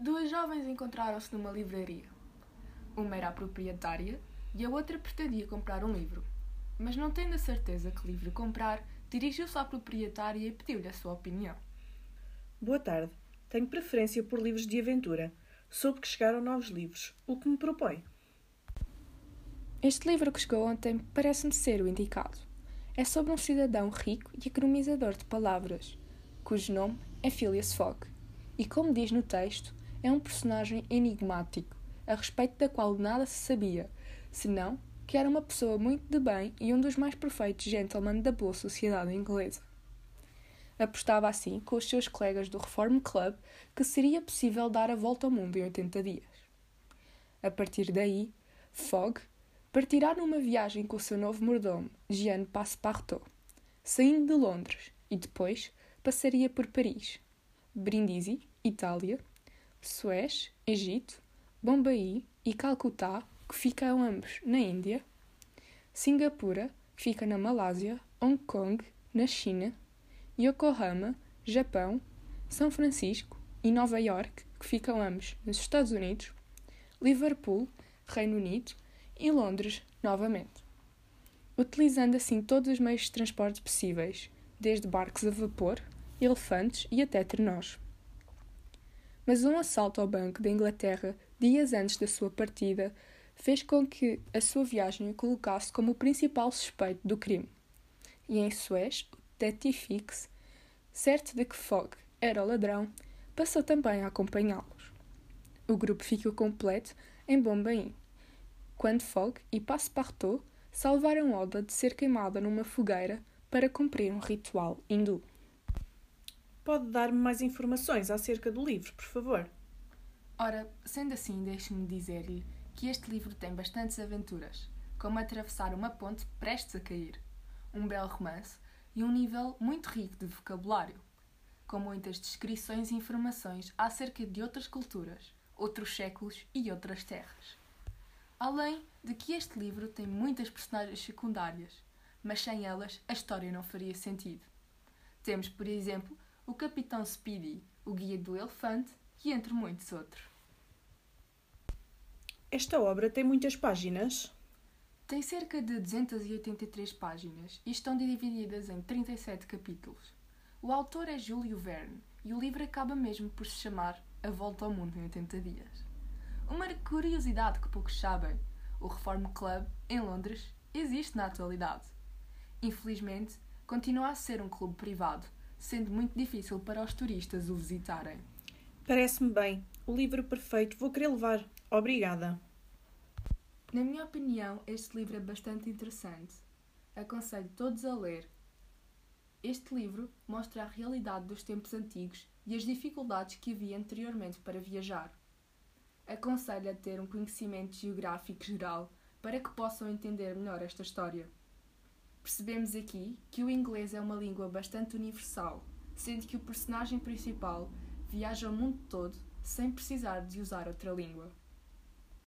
Duas jovens encontraram-se numa livraria. Uma era a proprietária e a outra pretendia comprar um livro. Mas não tendo a certeza que livro comprar, dirigiu-se à proprietária e pediu-lhe a sua opinião. Boa tarde. Tenho preferência por livros de aventura. Soube que chegaram novos livros. O que me propõe? Este livro que chegou ontem parece-me ser o indicado. É sobre um cidadão rico e economizador de palavras, cujo nome é Phileas Fogg. E como diz no texto, é um personagem enigmático, a respeito da qual nada se sabia, senão que era uma pessoa muito de bem e um dos mais perfeitos gentlemen da boa sociedade inglesa. Apostava assim com os seus colegas do Reform Club que seria possível dar a volta ao mundo em 80 dias. A partir daí, Fogg partirá numa viagem com o seu novo mordomo, Jean Passepartout, saindo de Londres e depois passaria por Paris, Brindisi, Itália, Suez, Egito, Bombaí e Calcutá, que ficam ambos na Índia, Singapura, que fica na Malásia, Hong Kong, na China, Yokohama, Japão, São Francisco e Nova York, que ficam ambos nos Estados Unidos, Liverpool, Reino Unido e Londres, novamente. Utilizando assim todos os meios de transporte possíveis, desde barcos a vapor, elefantes e até trenós mas um assalto ao Banco da Inglaterra, dias antes da sua partida, fez com que a sua viagem o colocasse como o principal suspeito do crime. E em Suez, o detetive Fix, certo de que Fogg era o ladrão, passou também a acompanhá-los. O grupo ficou completo em Bombaim, quando Fogg e Passepartout salvaram Oda de ser queimada numa fogueira para cumprir um ritual hindu. Pode dar-me mais informações acerca do livro, por favor? Ora, sendo assim, deixe-me dizer-lhe que este livro tem bastantes aventuras, como atravessar uma ponte prestes a cair, um belo romance e um nível muito rico de vocabulário, com muitas descrições e informações acerca de outras culturas, outros séculos e outras terras. Além de que este livro tem muitas personagens secundárias, mas sem elas a história não faria sentido. Temos, por exemplo, o Capitão Speedy, o Guia do Elefante e entre muitos outros. Esta obra tem muitas páginas? Tem cerca de 283 páginas e estão divididas em 37 capítulos. O autor é Júlio Verne e o livro acaba mesmo por se chamar A Volta ao Mundo em 80 Dias. Uma curiosidade que poucos sabem: o Reform Club, em Londres, existe na atualidade. Infelizmente, continua a ser um clube privado sendo muito difícil para os turistas o visitarem. Parece-me bem. O livro perfeito vou querer levar. Obrigada. Na minha opinião, este livro é bastante interessante. Aconselho todos a ler. Este livro mostra a realidade dos tempos antigos e as dificuldades que havia anteriormente para viajar. Aconselho a ter um conhecimento geográfico geral para que possam entender melhor esta história. Percebemos aqui que o inglês é uma língua bastante universal, sendo que o personagem principal viaja o mundo todo sem precisar de usar outra língua.